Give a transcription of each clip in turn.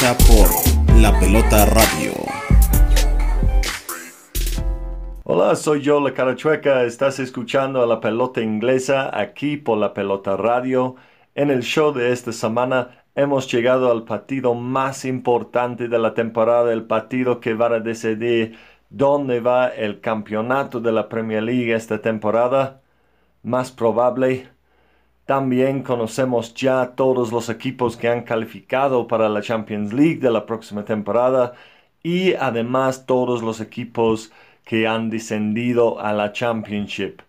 por La Pelota Radio. Hola, soy yo, la Carachueca. Estás escuchando a La Pelota Inglesa aquí por La Pelota Radio. En el show de esta semana hemos llegado al partido más importante de la temporada, el partido que va a decidir dónde va el campeonato de la Premier League esta temporada. Más probable también conocemos ya todos los equipos que han calificado para la Champions League de la próxima temporada y además todos los equipos que han descendido a la Championship.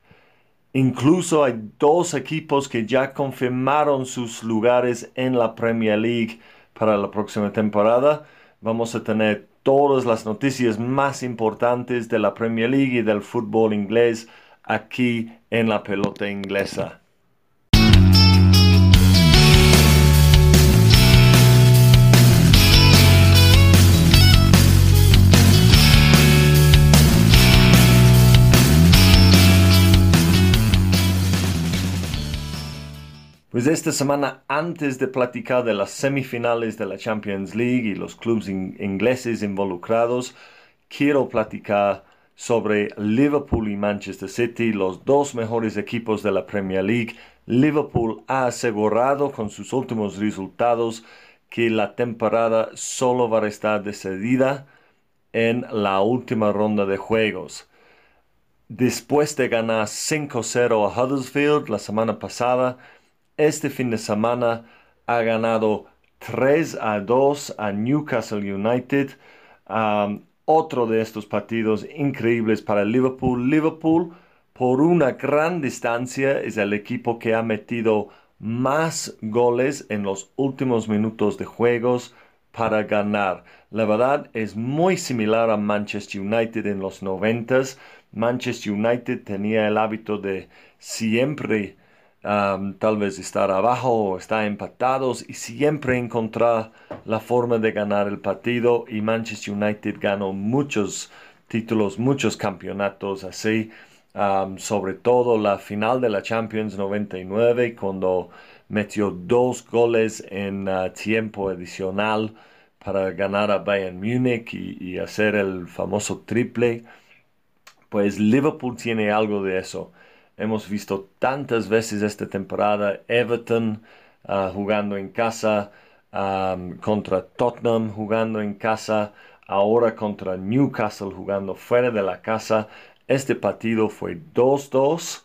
Incluso hay dos equipos que ya confirmaron sus lugares en la Premier League para la próxima temporada. Vamos a tener todas las noticias más importantes de la Premier League y del fútbol inglés aquí en la pelota inglesa. Pues esta semana, antes de platicar de las semifinales de la Champions League y los clubes ingleses involucrados, quiero platicar sobre Liverpool y Manchester City, los dos mejores equipos de la Premier League. Liverpool ha asegurado con sus últimos resultados que la temporada solo va a estar decidida en la última ronda de juegos. Después de ganar 5-0 a Huddersfield la semana pasada, este fin de semana ha ganado 3 a 2 a Newcastle United. Otro de estos partidos increíbles para Liverpool. Liverpool, por una gran distancia, es el equipo que ha metido más goles en los últimos minutos de juegos para ganar. La verdad es muy similar a Manchester United en los 90. Manchester United tenía el hábito de siempre tal vez estar abajo estar empatados y siempre encontrar la forma de ganar el partido. Y Manchester United ganó muchos títulos, muchos campeonatos así, sobre todo la final de la Champions 99 cuando metió dos goles en ah, tiempo adicional para ganar a Bayern Múnich y hacer el famoso triple. Pues Liverpool tiene algo de eso Hemos visto tantas veces esta temporada Everton ah, jugando en casa, contra Tottenham jugando en casa, ahora contra Newcastle jugando fuera de la casa. Este partido fue 2-2.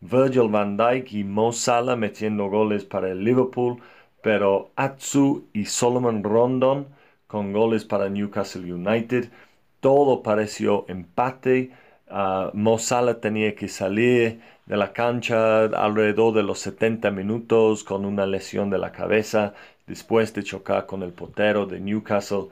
Virgil van Dijk y Mo Salah metiendo goles para el Liverpool, pero Atsu y Solomon Rondon con goles para Newcastle United. Todo pareció empate. Uh, Mo Salah tenía que salir de la cancha alrededor de los 70 minutos con una lesión de la cabeza. Después de chocar con el portero de Newcastle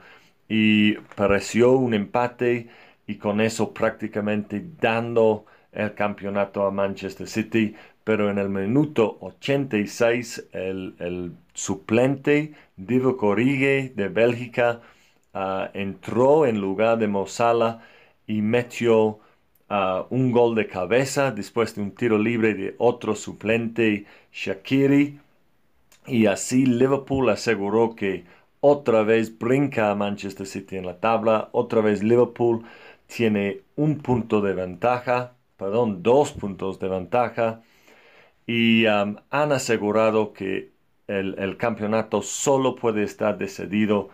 y pareció un empate y con eso prácticamente dando el campeonato a Manchester City, pero en el minuto 86 el, el suplente Divo Corrigue de Bélgica ah, entró en lugar de Mosala y metió un gol de cabeza después de un tiro libre de otro suplente, Shakiri. Y así Liverpool aseguró que otra vez brinca a Manchester City en la tabla. Otra vez Liverpool tiene un punto de ventaja, perdón, dos puntos de ventaja. Y han asegurado que el, campeonato solo puede estar decidido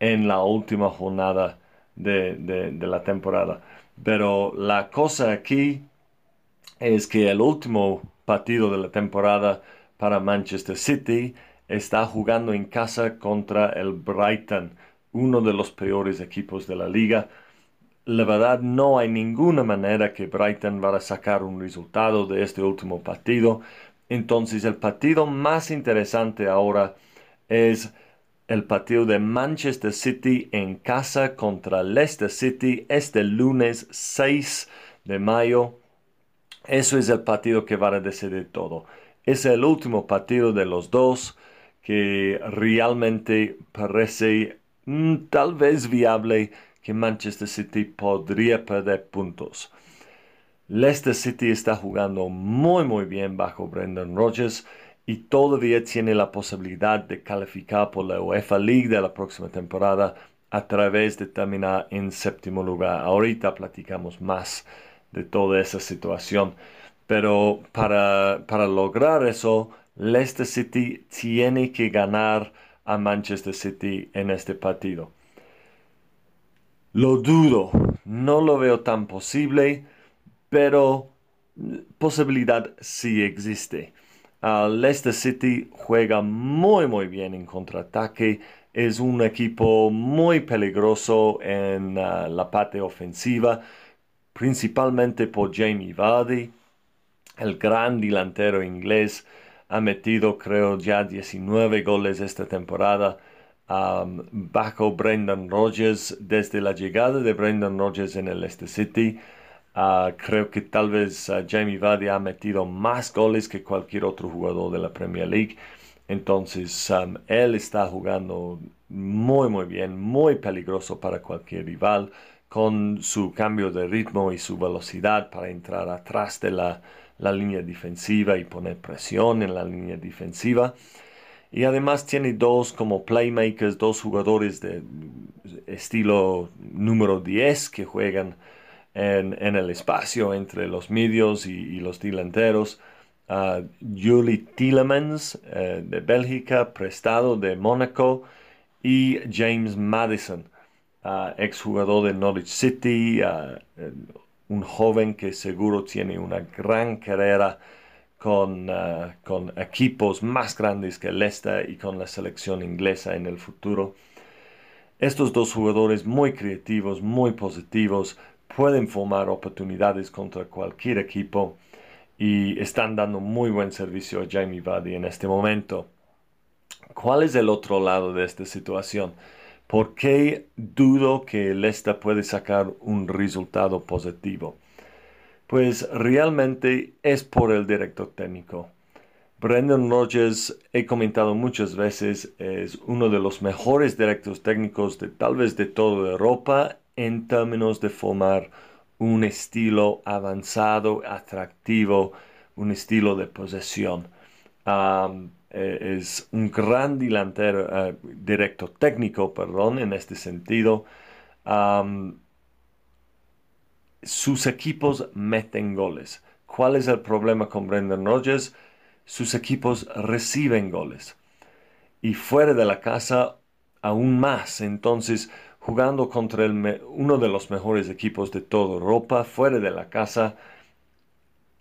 en la última jornada de la temporada. Pero la cosa aquí es que el último partido de la temporada para Manchester City está jugando en casa contra el Brighton, uno de los peores equipos de la liga. La verdad no hay ninguna manera que Brighton vaya a sacar un resultado de este último partido. Entonces el partido más interesante ahora es el partido de Manchester City en casa contra Leicester City este lunes 6 de mayo. Eso es el partido que va a decidir todo. Es el último partido de los dos que realmente parece mm, tal vez viable que Manchester City podría perder puntos. Leicester City está jugando muy muy bien bajo Brendan Rodgers y todavía tiene la posibilidad de calificar por la UEFA League de la próxima temporada a través de terminar en séptimo lugar. Ahorita platicamos más de toda esa situación. Pero para, para lograr eso, Leicester City tiene que ganar a Manchester City en este partido. Lo dudo, no lo veo tan posible, pero posibilidad sí existe. Leicester City juega muy muy bien en contraataque, es un equipo muy peligroso en ah, la parte ofensiva, principalmente por Jamie Vardy, el gran delantero inglés ha metido creo ya 19 goles esta temporada bajo Brendan Rodgers desde la llegada de Brendan Rodgers en el Leicester City. Ah, creo que tal vez ah, Jamie Vardy ha metido más goles que cualquier otro jugador de la Premier League. Entonces, él está jugando muy, muy bien, muy peligroso para cualquier rival, con su cambio de ritmo y su velocidad para entrar atrás de la, la línea defensiva y poner presión en la línea defensiva. Y además tiene dos como playmakers, dos jugadores de estilo número 10 que juegan en, el espacio entre los medios y, los delanteros. Uh, Julie Tielemans eh, de Bélgica, prestado de Mónaco, y James Madison, uh, exjugador de Norwich City, uh, un joven que seguro tiene una gran carrera con, con equipos más grandes que Leicester y con la selección inglesa en el futuro. Estos dos jugadores muy creativos, muy positivos, pueden formar oportunidades contra cualquier equipo y están dando muy buen servicio a Jamie Vardy en este momento. ¿Cuál es el otro lado de esta situación? ¿Por qué dudo que Leicester puede sacar un resultado positivo? Pues realmente es por el director técnico. Brendan Rodgers, he comentado muchas veces, es uno de los mejores directores técnicos de tal vez de toda Europa en términos de formar un estilo avanzado, atractivo, un estilo de posesión. Eh, es un gran delantero, eh, directo técnico, perdón, en este sentido. sus equipos meten goles. ¿Cuál es el problema con Brendan Rodgers? Sus equipos reciben goles. Y fuera de la casa, aún más. Entonces, jugando contra uno de los mejores equipos de toda Europa, fuera de la casa,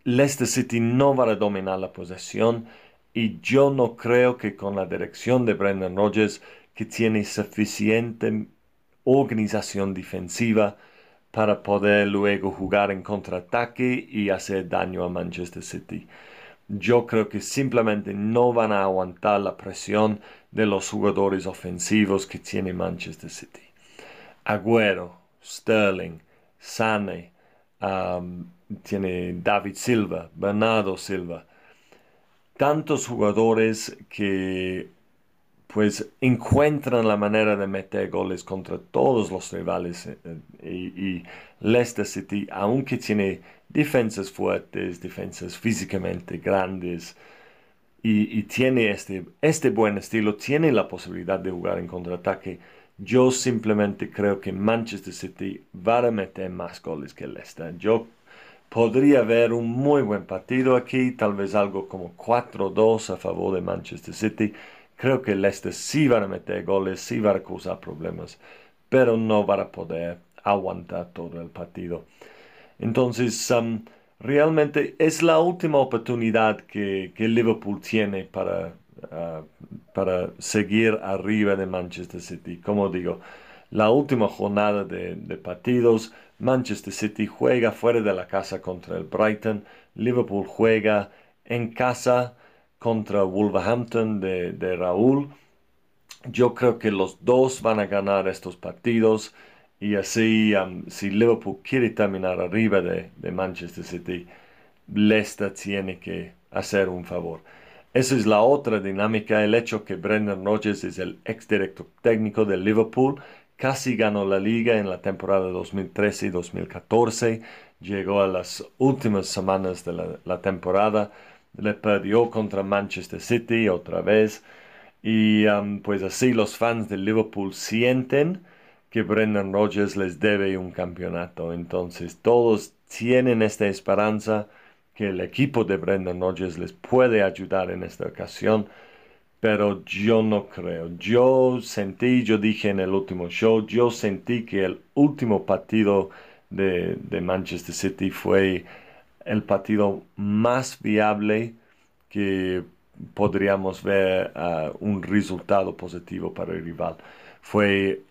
Leicester City no va a dominar la posesión y yo no creo que con la dirección de Brendan Rodgers, que tiene suficiente organización defensiva para poder luego jugar en contraataque y hacer daño a Manchester City. Yo creo que simplemente no van a aguantar la presión de los jugadores ofensivos que tiene Manchester City. Agüero, Sterling, Sane, tiene David Silva, Bernardo Silva, tantos jugadores que pues encuentran la manera de meter goles contra todos los rivales eh, eh, y, Leicester City, aunque tiene defensas fuertes, defensas físicamente grandes y, tiene este, este buen estilo, tiene la posibilidad de jugar en contraataque. Yo simplemente creo que Manchester City va a meter más goles que Leicester. Yo podría haber un muy buen partido aquí, tal vez algo como 4-2 a favor de Manchester City. Creo que Leicester sí va a meter goles, sí va a causar problemas, pero no va a poder aguantar todo el partido. Entonces, um, realmente es la última oportunidad que, Liverpool tiene para, uh, para seguir arriba de Manchester City. Como digo, la última jornada de, partidos. Manchester City juega fuera de la casa contra el Brighton. Liverpool juega en casa contra Wolverhampton de, Raúl. Yo creo que los dos van a ganar estos partidos y así um, si Liverpool quiere terminar arriba de, de, Manchester City, Leicester tiene que hacer un favor. Esa es la otra dinámica, el hecho que Brendan Rodgers es el ex director técnico de Liverpool Casi ganó la liga en la temporada 2013 y 2014. Llegó a las últimas semanas de la, temporada le perdió contra Manchester City otra vez. Y pues así los fans de Liverpool sienten que Brendan Rodgers les debe un campeonato. Entonces todos tienen esta esperanza que el equipo de Brendan Rodgers les puede ayudar en esta ocasión. Pero yo no creo. Yo sentí, yo dije en el último show, yo sentí que el último partido de, de Manchester City fue el partido más viable que podríamos ver un resultado positivo para el rival. Fue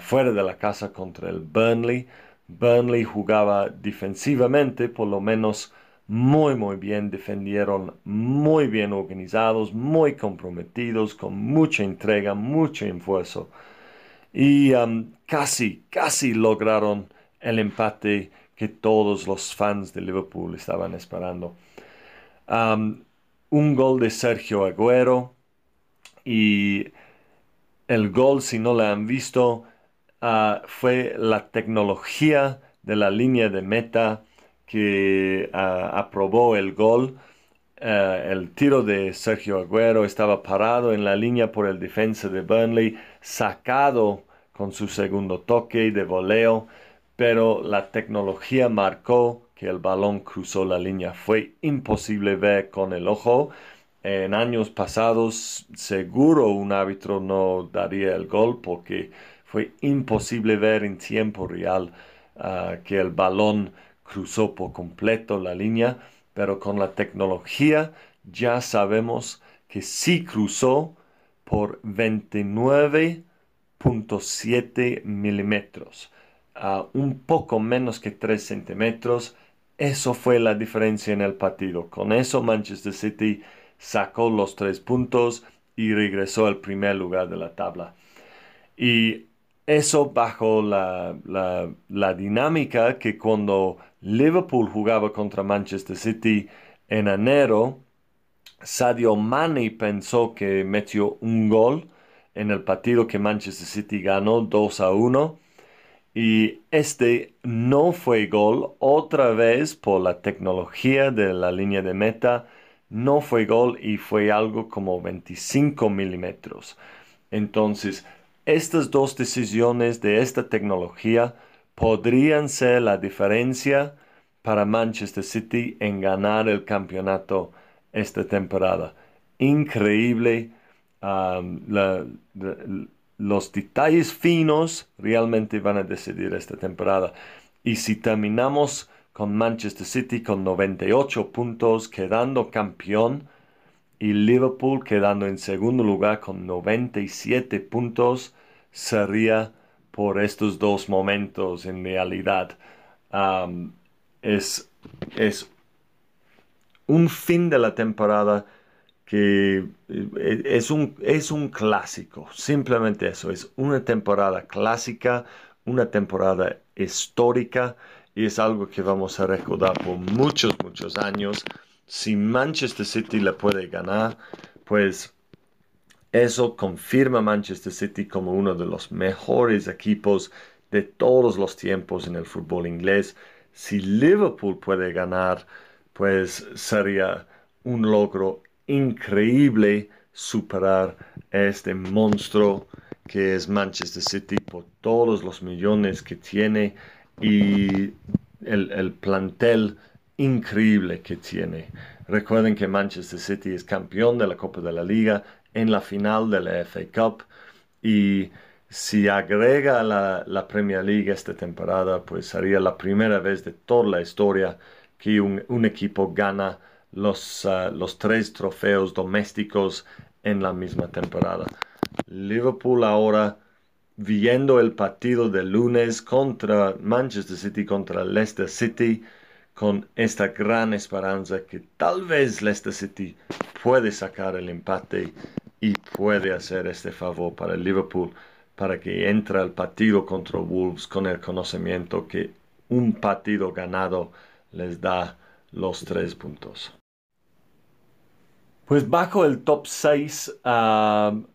fuera de la casa contra el Burnley. Burnley jugaba defensivamente, por lo menos muy muy bien, defendieron muy bien organizados, muy comprometidos, con mucha entrega, mucho esfuerzo. Y um, casi, casi lograron el empate que todos los fans de Liverpool estaban esperando. Um, un gol de Sergio Agüero y el gol, si no lo han visto, uh, fue la tecnología de la línea de meta que uh, aprobó el gol. Uh, el tiro de Sergio Agüero estaba parado en la línea por el defensa de Burnley, sacado con su segundo toque de voleo, pero la tecnología marcó el balón cruzó la línea. Fue imposible ver con el ojo. En años pasados seguro un árbitro no daría el gol porque fue imposible ver en tiempo real ah, que el balón cruzó por completo la línea, pero con la tecnología ya sabemos que sí cruzó por 29.7 milímetros, a un poco menos que 3 centímetros eso fue la diferencia en el partido. Con eso Manchester City sacó los tres puntos y regresó al primer lugar de la tabla. Y eso bajo la, la, dinámica que cuando Liverpool jugaba contra Manchester City en enero, Sadio Mane pensó que metió un gol en el partido que Manchester City ganó 2 a 1 y este no fue gol otra vez por la tecnología de la línea de meta. No fue gol y fue algo como 25 milímetros. Entonces, estas dos decisiones de esta tecnología podrían ser la diferencia para Manchester City en ganar el campeonato esta temporada. Increíble. Um, los detalles finos realmente van a decidir esta temporada. Y si terminamos con Manchester City con 98 puntos, quedando campeón, y Liverpool quedando en segundo lugar con 97 puntos, sería por estos dos momentos en realidad. es, es un fin de la temporada que eh, es un, es un clásico, simplemente eso, es una temporada clásica, una temporada histórica y es algo que vamos a recordar por muchos, muchos años. Si Manchester City le puede ganar, pues eso confirma Manchester City como uno de los mejores equipos de todos los tiempos en el fútbol inglés. Si Liverpool puede ganar, pues sería un logro increíble superar este monstruo que es Manchester City por todos los millones que tiene y el, plantel increíble que tiene. Recuerden que Manchester City es campeón de la Copa de la Liga en la final de la FA Cup y si agrega la, la Premier League esta temporada, pues sería la primera vez de toda la historia que un, equipo gana los, ah, los tres trofeos domésticos en la misma temporada. Liverpool ahora viendo el partido de lunes contra Manchester City, contra Leicester City, con esta gran esperanza que tal vez Leicester City puede sacar el empate y puede hacer este favor para Liverpool para que entre al partido contra Wolves con el conocimiento que un partido ganado les da los tres puntos. Pues bajo el top 6,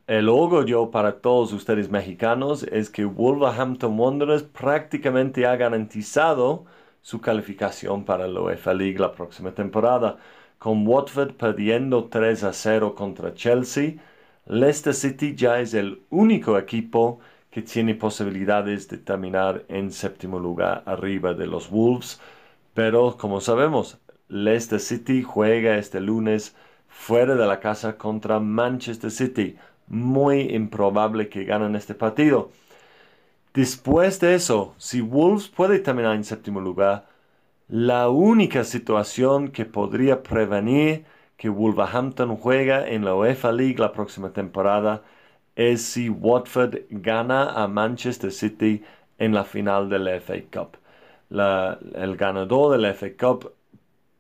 el orgullo para todos ustedes mexicanos es que Wolverhampton Wanderers prácticamente ha garantizado su calificación para la UEFA League la próxima temporada. con Watford perdiendo 3 a 0 contra Chelsea, Leicester City ya es el único equipo que tiene posibilidades de terminar en séptimo lugar arriba de los Wolves. Pero como sabemos, Leicester City juega este lunes fuera de la casa contra Manchester City. Muy improbable que ganen este partido. Después de eso, si Wolves puede terminar en séptimo lugar, la única situación que podría prevenir que Wolverhampton juega en la UEFA League la próxima temporada es si Watford gana a Manchester City en la final de la FA Cup. el ganador de la FA Cup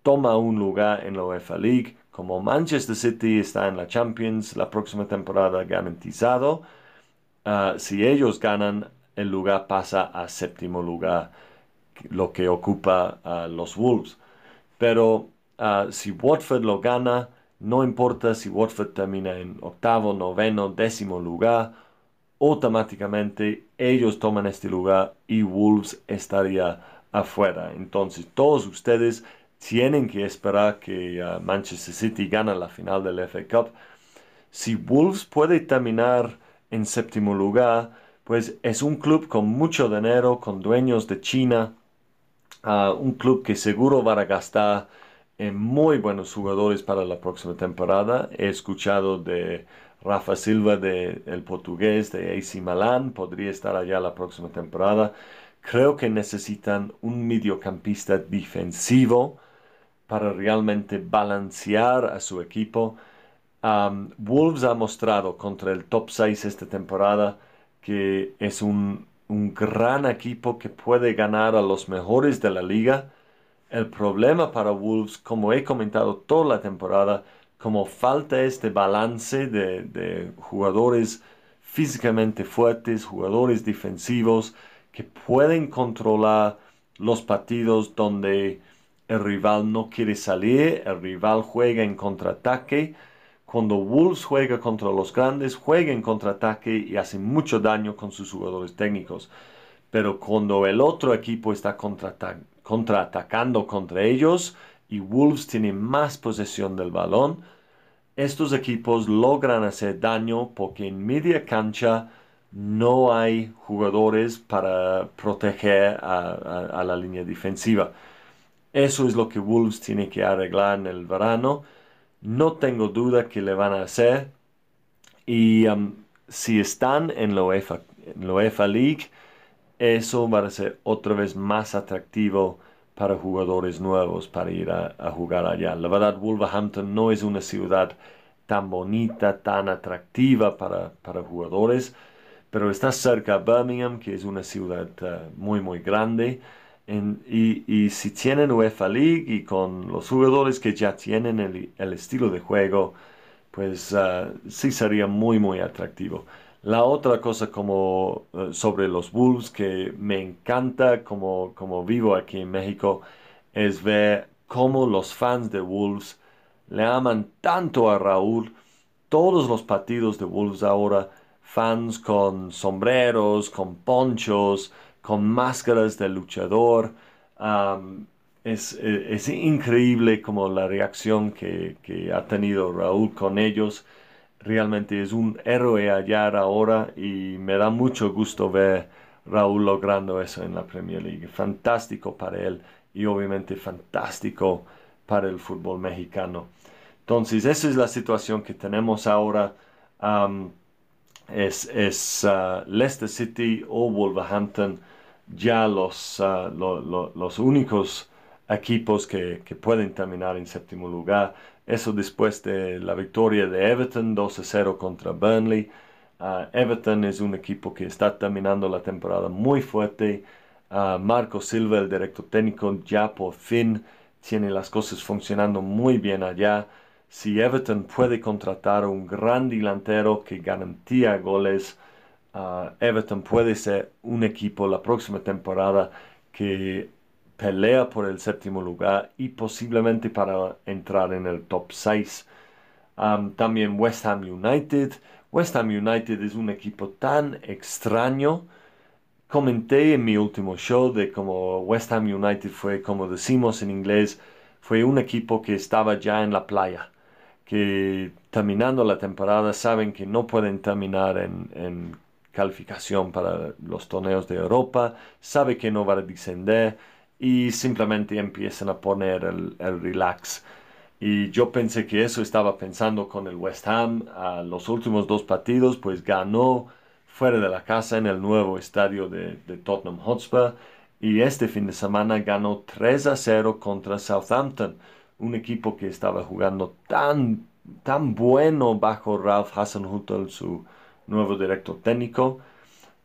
toma un lugar en la UEFA League. Como Manchester City está en la Champions la próxima temporada garantizado, ah, si ellos ganan, el lugar pasa a séptimo lugar, lo que ocupa a los Wolves. Pero ah, si Watford lo gana, no importa si Watford termina en octavo, noveno, décimo lugar, automáticamente ellos toman este lugar y Wolves estaría afuera. Entonces todos ustedes tienen que esperar que ah, Manchester City gane la final del FA Cup. Si Wolves puede terminar en séptimo lugar, pues es un club con mucho dinero, con dueños de China, ah, un club que seguro va a gastar en muy buenos jugadores para la próxima temporada. He escuchado de Rafa Silva, de el portugués de AC Milan, podría estar allá la próxima temporada. Creo que necesitan un mediocampista defensivo para realmente balancear a su equipo. Wolves ha mostrado contra el top 6 esta temporada que es un, gran equipo que puede ganar a los mejores de la liga. El problema para Wolves, como he comentado toda la temporada, como falta este balance de, de, jugadores físicamente fuertes, jugadores defensivos que pueden controlar los partidos donde el rival no quiere salir, el rival juega en contraataque cuando Wolves juega contra los grandes, juega en contraataque y hace mucho daño con sus jugadores técnicos. Pero cuando el otro equipo está contraatacando contra ellos y Wolves tiene más posesión del balón, estos equipos logran hacer daño porque en media cancha no hay jugadores para proteger a la línea defensiva. Eso es lo que Wolves tiene que arreglar en el verano no tengo duda que le van a hacer. Y um, si están en la, UEFA, League, eso va a ser otra vez más atractivo para jugadores nuevos para ir a, jugar allá. La verdad, Wolverhampton no es una ciudad tan bonita, tan atractiva para, jugadores, pero está cerca de Birmingham, que es una ciudad uh, muy, muy grande y, si tienen UEFA League y con los jugadores que ya tienen el, estilo de juego, pues ah, sí sería muy, muy atractivo. La otra cosa como eh, sobre los Wolves que me encanta como, como vivo aquí en México es ver cómo los fans de Wolves le aman tanto a Raúl. Todos los partidos de Wolves ahora, fans con sombreros, con ponchos, con máscaras de luchador. es, increíble como la reacción que, ha tenido Raúl con ellos. Realmente es un héroe hallar ahora y me da mucho gusto ver Raúl logrando eso en la Premier League. Fantástico para él y obviamente fantástico para el fútbol mexicano. Entonces, esa es la situación que tenemos ahora. es, es uh, Leicester City o Wolverhampton ya los, ah, los únicos equipos que, pueden terminar en séptimo lugar. Eso después de la victoria de Everton 2-0 contra Burnley. Ah, Everton es un equipo que está terminando la temporada muy fuerte. Uh, Marco Silva, el director técnico, ya por fin tiene las cosas funcionando muy bien allá. Si Everton puede contratar un gran delantero que garantía goles, Everton puede ser un equipo la próxima temporada que pelea por el séptimo lugar y posiblemente para entrar en el top 6. también West Ham United. West Ham United es un equipo tan extraño. Comenté en mi último show de cómo West Ham United fue, como decimos en inglés, fue un equipo que estaba ya en la playa, que terminando la temporada saben que no pueden terminar en, calificación para los torneos de Europa, sabe que no va a descender y simplemente empiezan a poner el, el relax. Y yo pensé que eso estaba pensando con el West Ham. A los últimos dos partidos, pues ganó fuera de la casa en el nuevo estadio de, de Tottenham Hotspur y este fin de semana ganó 3 a 0 contra Southampton, un equipo que estaba jugando tan, tan bueno bajo Ralph Hasenhüttl, su nuevo director técnico.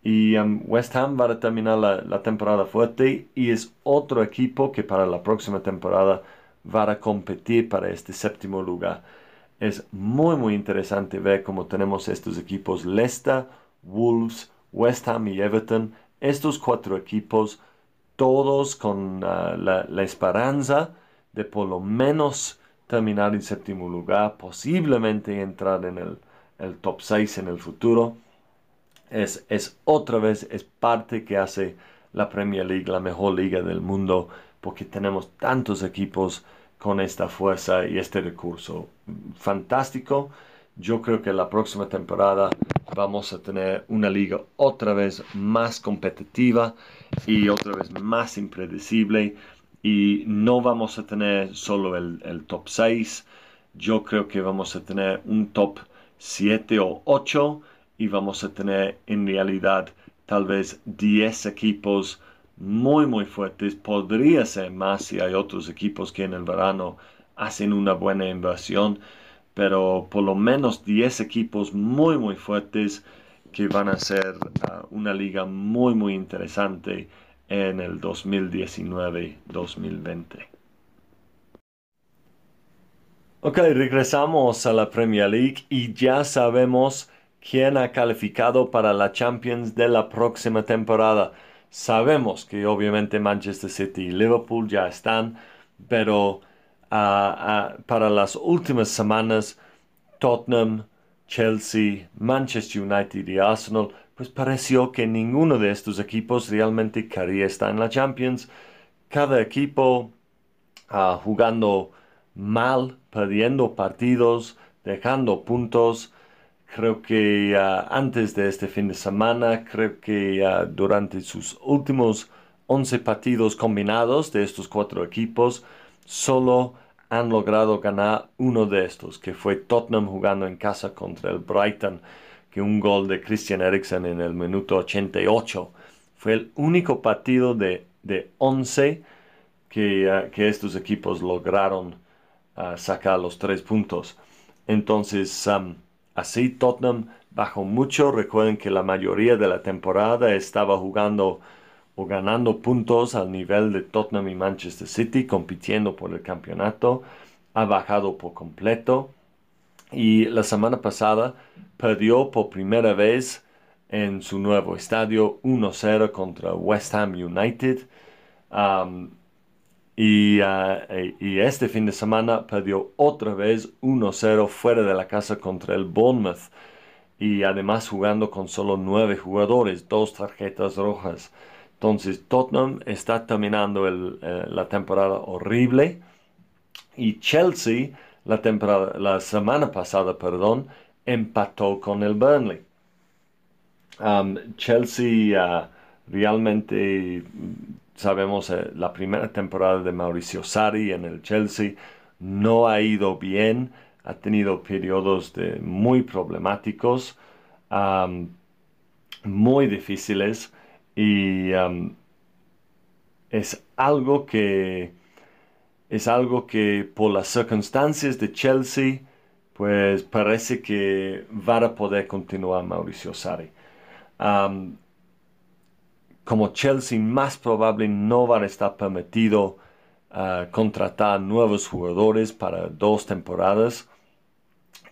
Y um, West Ham va a terminar la, temporada fuerte y es otro equipo que para la próxima temporada va a competir para este séptimo lugar. Es muy muy interesante ver cómo tenemos estos equipos Leicester, Wolves, West Ham y Everton. Estos cuatro equipos todos con ah, la, esperanza de por lo menos terminar en séptimo lugar, posiblemente entrar en el, top 6 en el futuro. Es, es, otra vez, es parte que hace la Premier League la mejor liga del mundo, porque tenemos tantos equipos con esta fuerza y este recurso. Fantástico. Yo creo que la próxima temporada vamos a tener una liga otra vez más competitiva y otra vez más impredecible y no vamos a tener solo el, top 6, yo creo que vamos a tener un top 7 o 8 y vamos a tener en realidad tal vez 10 equipos muy muy fuertes, podría ser más si hay otros equipos que en el verano hacen una buena inversión pero por lo menos 10 equipos muy muy fuertes que van a ser ah, una liga muy muy interesante en el 2019-2020. Ok, regresamos a la Premier League y ya sabemos quién ha calificado para la Champions de la próxima temporada. Sabemos que obviamente Manchester City y Liverpool ya están, pero para las últimas semanas, Tottenham, Chelsea, Manchester United y Arsenal, pues pareció que ninguno de estos equipos realmente quería estar en la Champions. Cada equipo ah, jugando mal, perdiendo partidos, dejando puntos. Creo que ah, antes de este fin de semana, creo que ah, durante sus últimos 11 partidos combinados de estos cuatro equipos, solo han logrado ganar uno de estos, que fue Tottenham jugando en casa contra el Brighton, que un gol de Christian Eriksen en el minuto 88 fue el único partido de, de 11 que, ah, que, estos equipos lograron ah, sacar los tres puntos. Entonces, así Tottenham bajó mucho. Recuerden que la mayoría de la temporada estaba jugando o ganando puntos al nivel de Tottenham y Manchester City, compitiendo por el campeonato, ha bajado por completo y la semana pasada perdió por primera vez en su nuevo estadio 1-0 contra West Ham United. Um, y, uh, y, este fin de semana perdió otra vez 1-0 fuera de la casa contra el Bournemouth. Y además jugando con solo nueve jugadores, dos tarjetas rojas. Entonces Tottenham está terminando eh, la temporada horrible y Chelsea la, temporada, la semana pasada, perdón, empató con el Burnley. Chelsea uh, realmente sabemos eh, la primera temporada de Mauricio Sarri en el Chelsea no ha ido bien, ha tenido periodos de muy problemáticos, muy difíciles y es algo que es algo que por las circunstancias de Chelsea pues parece que va a poder continuar Mauricio Sarri. Um, como Chelsea más probable no va a estar permitido uh, contratar nuevos jugadores para dos temporadas,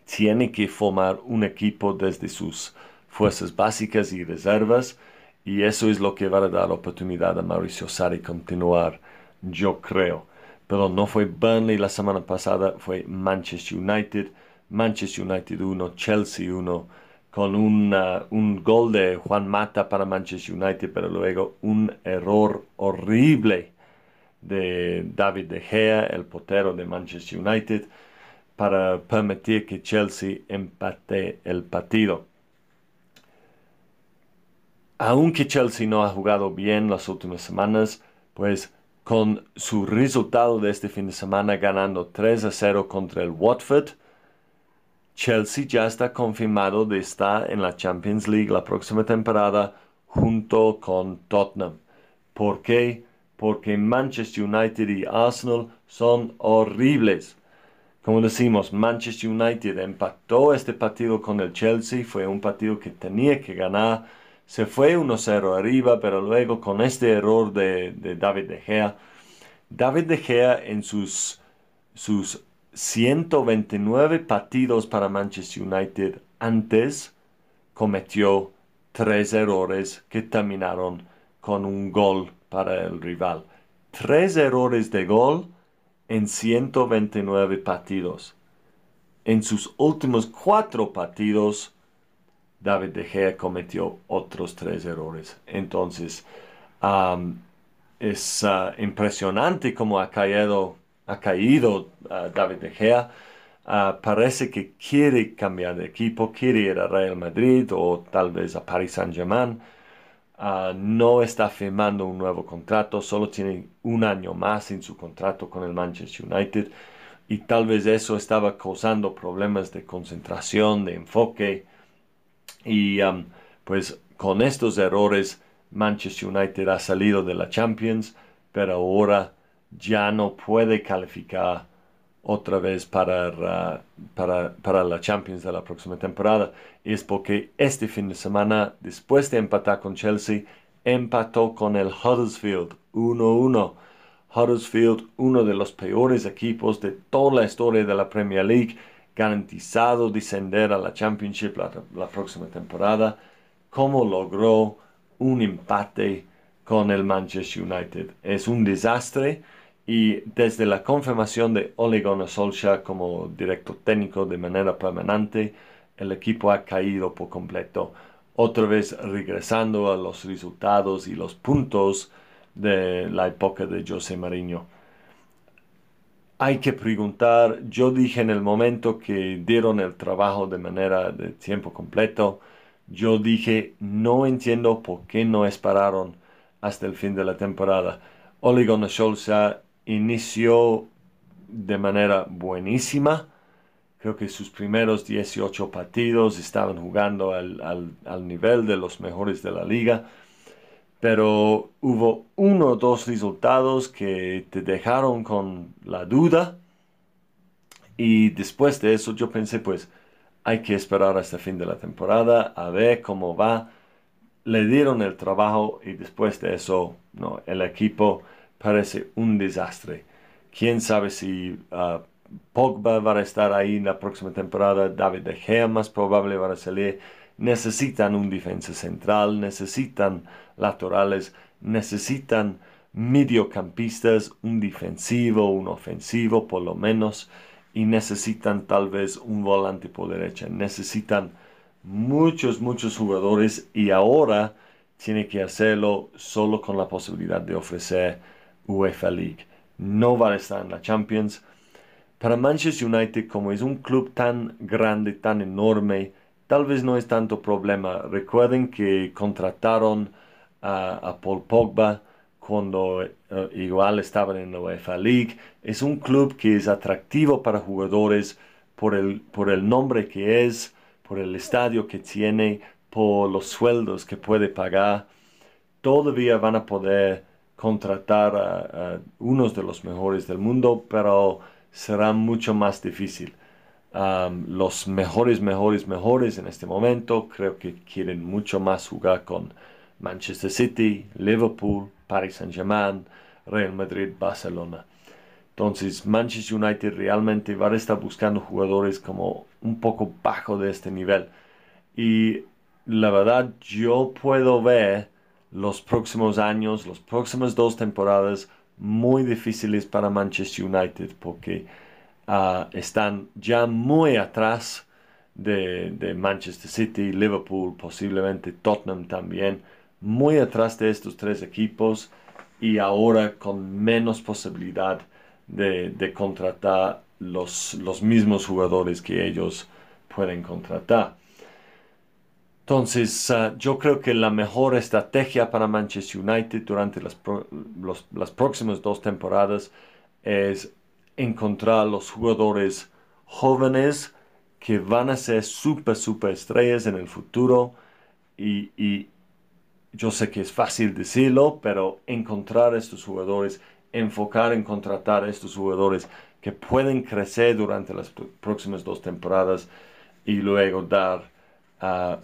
tiene que formar un equipo desde sus fuerzas básicas y reservas y eso es lo que va a dar oportunidad a Mauricio Sarri continuar, yo creo. Pero no fue Burnley la semana pasada, fue Manchester United. Manchester United 1, Chelsea 1, con un gol de Juan Mata para Manchester United, pero luego un error horrible de David De Gea, el portero de Manchester United, para permitir que Chelsea empate el partido. Aunque Chelsea no ha jugado bien las últimas semanas, pues con su resultado de este fin de semana ganando 3 a 0 contra el Watford, Chelsea ya está confirmado de estar en la Champions League la próxima temporada junto con Tottenham. ¿Por qué? Porque Manchester United y Arsenal son horribles. Como decimos, Manchester United empató este partido con el Chelsea, fue un partido que tenía que ganar, se fue 1-0 arriba, pero luego con este error de, David De Gea, David De Gea en sus, sus 129 partidos para Manchester United antes cometió tres errores que terminaron con un gol para el rival. Tres errores de gol en 129 partidos. En sus últimos cuatro partidos, David De Gea cometió otros tres errores. Entonces, es ah, impresionante cómo ha caído ha caído David De Gea. Ah, parece que quiere cambiar de equipo, quiere ir a Real Madrid o tal vez a Paris Saint-Germain. Ah, no está firmando un nuevo contrato, solo tiene un año más en su contrato con el Manchester United y tal vez eso estaba causando problemas de concentración, de enfoque y pues con estos errores Manchester United ha salido de la Champions, pero ahora ya no puede calificar otra vez para, para, la Champions de la próxima temporada. Es porque este fin de semana, después de empatar con Chelsea, empató con el Huddersfield 1-1. Huddersfield, uno de los peores equipos de toda la historia de la Premier League, garantizado descender a la Championship la, la próxima temporada. ¿Cómo logró un empate con el Manchester United? Es un desastre y desde la confirmación de Ole Gunnar como director técnico de manera permanente, el equipo ha caído por completo, otra vez regresando a los resultados y los puntos de la época de José Mourinho. Hay que preguntar, yo dije en el momento que dieron el trabajo de manera de tiempo completo, yo dije, no entiendo por qué no esperaron hasta el fin de la temporada. Ole Gunnar inició de manera buenísima. Creo que sus primeros 18 partidos estaban jugando al, nivel de los mejores de la liga. Pero hubo uno o dos resultados que te dejaron con la duda. Y después de eso yo pensé, pues hay que esperar hasta el fin de la temporada a ver cómo va. Le dieron el trabajo y después de eso, no, el equipo parece un desastre. Quién sabe si uh, Pogba va a estar ahí en la próxima temporada, David De Gea más probable va a salir. Necesitan un defensa central, necesitan laterales, necesitan mediocampistas, un defensivo, un ofensivo por lo menos, y necesitan tal vez un volante por derecha. Necesitan muchos, muchos jugadores y ahora tiene que hacerlo solo con la posibilidad de ofrecer UEFA League. No va a estar en la Champions. Para Manchester United, como es un club tan grande, tan enorme, tal vez no es tanto problema. Recuerden que contrataron a, Paul Pogba cuando eh, igual estaban en la UEFA League. Es un club que es atractivo para jugadores por el, por el nombre que es, por el estadio que tiene, por los sueldos que puede pagar. Todavía van a poder contratar a, unos de los mejores del mundo, pero será mucho más difícil. los mejores, mejores, mejores en este momento creo que quieren mucho más jugar con Manchester City, Liverpool, Paris Saint-Germain, Real Madrid, Barcelona. Entonces Manchester United realmente va a estar buscando jugadores como un poco bajo de este nivel. Y la verdad yo puedo ver los próximos años, las próximas dos temporadas muy difíciles para Manchester United porque ah, están ya muy atrás de, Manchester City, Liverpool, posiblemente Tottenham también, muy atrás de estos tres equipos y ahora con menos posibilidad de, contratar los mismos jugadores que ellos pueden contratar. Entonces, ah, yo creo que la mejor estrategia para Manchester United durante las, las próximas dos temporadas es encontrar los jugadores jóvenes que van a ser super, super estrellas en el futuro. Y, y, yo sé que es fácil decirlo, pero encontrar estos jugadores, enfocar en contratar a estos jugadores que pueden crecer durante las próximas dos temporadas y luego dar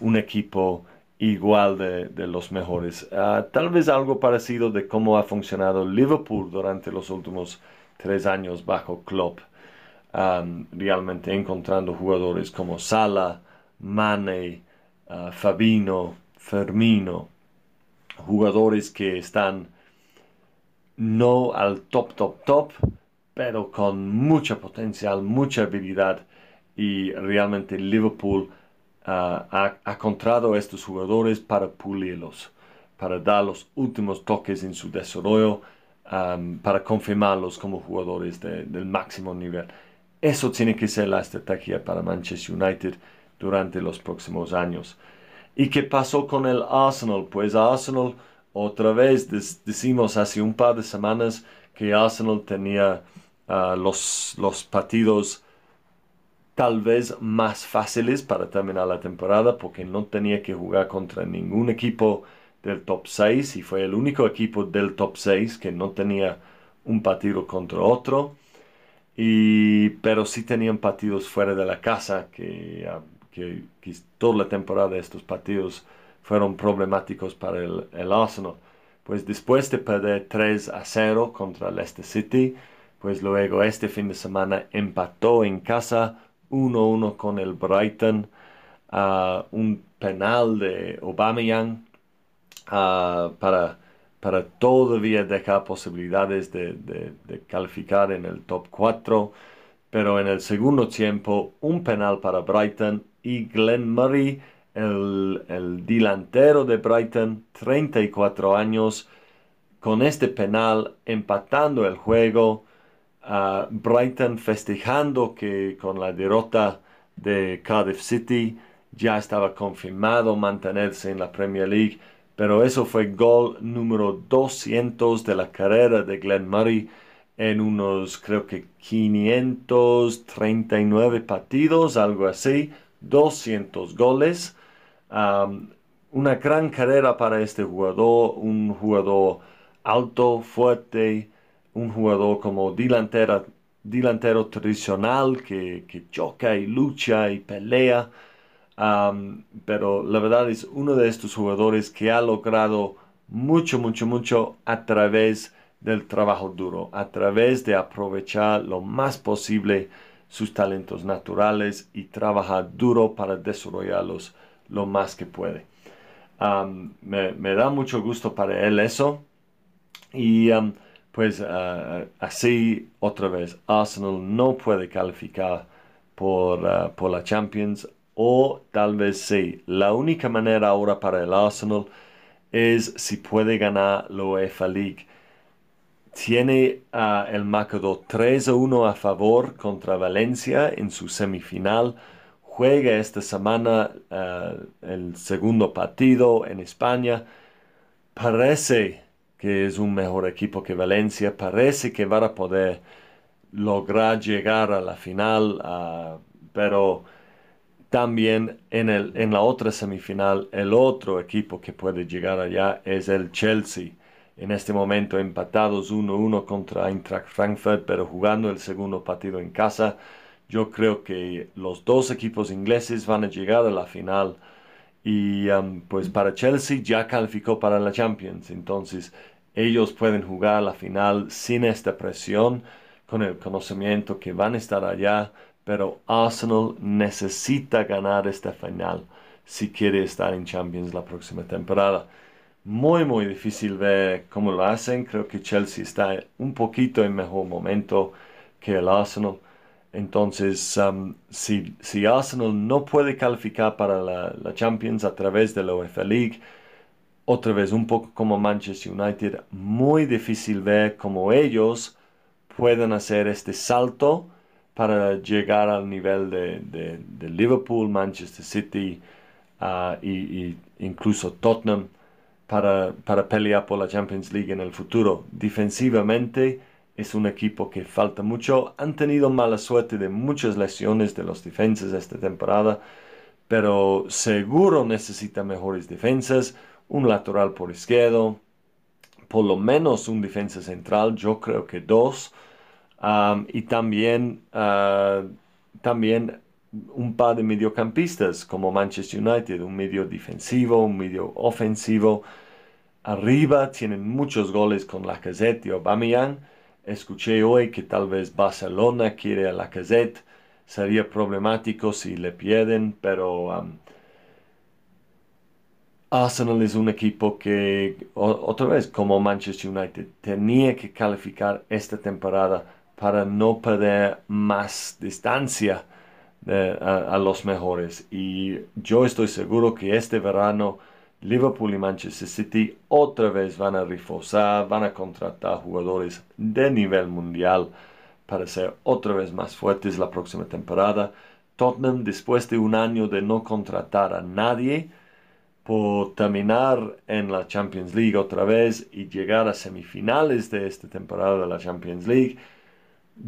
un equipo igual de, los mejores. Ah, tal vez algo parecido de cómo ha funcionado Liverpool durante los últimos tres años bajo Klopp. realmente encontrando jugadores como Sala, Mane, uh, Fabino, Fermino, jugadores que están no al top, top, top, pero con mucha potencial, mucha habilidad y realmente Liverpool ah, ha, encontrado estos jugadores para pulirlos, para dar los últimos toques en su desarrollo, para confirmarlos como jugadores del máximo nivel. Eso tiene que ser la estrategia para Manchester United durante los próximos años. ¿Y qué pasó con el Arsenal? Pues Arsenal, otra vez decimos hace un par de semanas que Arsenal tenía ah, los, los partidos tal vez más fáciles para terminar la temporada porque no tenía que jugar contra ningún equipo del top 6 y fue el único equipo del top 6 que no tenía un partido contra otro. Y, pero sí tenían partidos fuera de la casa que, ah, que, toda la temporada estos partidos fueron problemáticos para el, el, Arsenal. Pues después de perder 3 a 0 contra Leicester City, pues luego este fin de semana empató en casa 1-1 con el Brighton, un penal de Aubameyang para, para todavía dejar posibilidades de, de, calificar en el top 4. Pero en el segundo tiempo, un penal para Brighton y Glenn Murray, el, el delantero de Brighton, 34 años, con este penal empatando el juego Brighton festejando que con la derrota de Cardiff City ya estaba confirmado mantenerse en la Premier League, pero eso fue gol número 200 de la carrera de Glenn Murray en unos creo que 539 partidos, algo así, 200 goles. una gran carrera para este jugador, un jugador alto, fuerte, un jugador como delantero, delantero tradicional que, choca y lucha y pelea. pero la verdad es uno de estos jugadores que ha logrado mucho, mucho, mucho a través del trabajo duro, a través de aprovechar lo más posible sus talentos naturales y trabajar duro para desarrollarlos lo más que puede. me, me, da mucho gusto para él eso. Y pues ah, así otra vez Arsenal no puede calificar por, ah, por la Champions o tal vez sí. La única manera ahora para el Arsenal es si puede ganar la UEFA League. Tiene uh, el marcador 3 a 1 a favor contra Valencia en su semifinal. Juega esta semana el segundo partido en España. Parece que es un mejor equipo que Valencia, parece que va a poder lograr llegar a la final, ah, pero también en, el, en la otra semifinal, el otro equipo que puede llegar allá es el Chelsea. En este momento empatados 1-1 contra Eintracht Frankfurt, pero jugando el segundo partido en casa. Yo creo que los dos equipos ingleses van a llegar a la final y pues para Chelsea ya calificó para la Champions. Entonces ellos pueden jugar la final sin esta presión, con el conocimiento que van a estar allá. Pero Arsenal necesita ganar esta final si quiere estar en Champions la próxima temporada. Muy, muy difícil ver cómo lo hacen. Creo que Chelsea está un poquito en mejor momento que el Arsenal. Entonces, um, si, Arsenal no puede calificar para la, Champions a través de la UEFA League, otra vez un poco como Manchester United, muy difícil ver cómo ellos pueden hacer este salto para llegar al nivel de, Liverpool, Manchester City uh, y, incluso Tottenham para, para pelear por la Champions League en el futuro. Defensivamente es un equipo que falta mucho. Han tenido mala suerte de muchas lesiones de los defensas esta temporada, pero seguro necesita mejores defensas, un lateral por izquierdo, por lo menos un defensa central, yo creo que dos, y también, ah, también un par de mediocampistas como Manchester United, un medio defensivo, un medio ofensivo. Arriba tienen muchos goles con Lacazette y Aubameyang. Escuché hoy que tal vez Barcelona quiere a Lacazette. Sería problemático si le pierden, pero um, Arsenal es un equipo que, otra vez, como Manchester United, tenía que calificar esta temporada para no perder más distancia a, los mejores. Y yo estoy seguro que este verano Liverpool y Manchester City otra vez van a reforzar, van a contratar jugadores de nivel mundial para ser otra vez más fuertes la próxima temporada. Tottenham, después de un año de no contratar a nadie, por terminar en la Champions League otra vez y llegar a semifinales de esta temporada de la Champions League,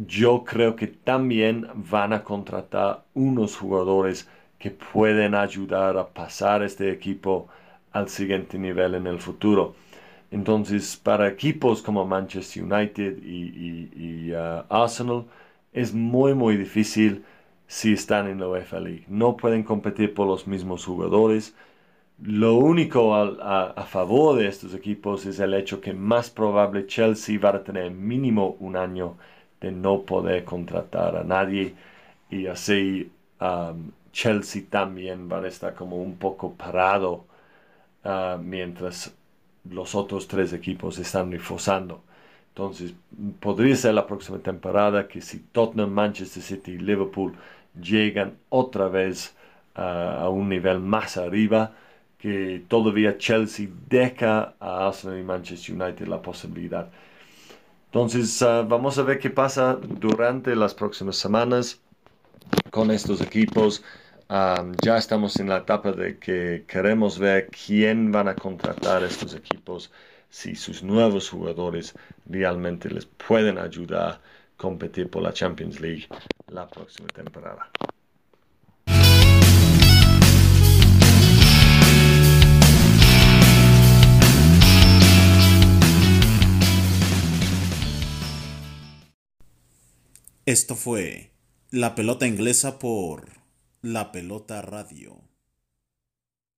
yo creo que también van a contratar unos jugadores que pueden ayudar a pasar este equipo al siguiente nivel en el futuro. Entonces, para equipos como Manchester United y, uh, Arsenal, es muy, muy difícil si están en la UEFA League. No pueden competir por los mismos jugadores. Lo único a, a, favor de estos equipos es el hecho que más probable Chelsea va a tener mínimo un año de no poder contratar a nadie y así um, Chelsea también va a estar como un poco parado uh, mientras los otros tres equipos están reforzando. Entonces, podría ser la próxima temporada que si Tottenham, Manchester City y Liverpool llegan otra vez uh, a un nivel más arriba, que todavía Chelsea deja a Arsenal y Manchester United la posibilidad entonces, ah, vamos a ver qué pasa durante las próximas semanas con estos equipos. Ya estamos en la etapa de que queremos ver quién van a contratar estos equipos, si sus nuevos jugadores realmente les pueden ayudar a competir por la Champions League la próxima temporada. Esto fue La Pelota Inglesa por La Pelota Radio.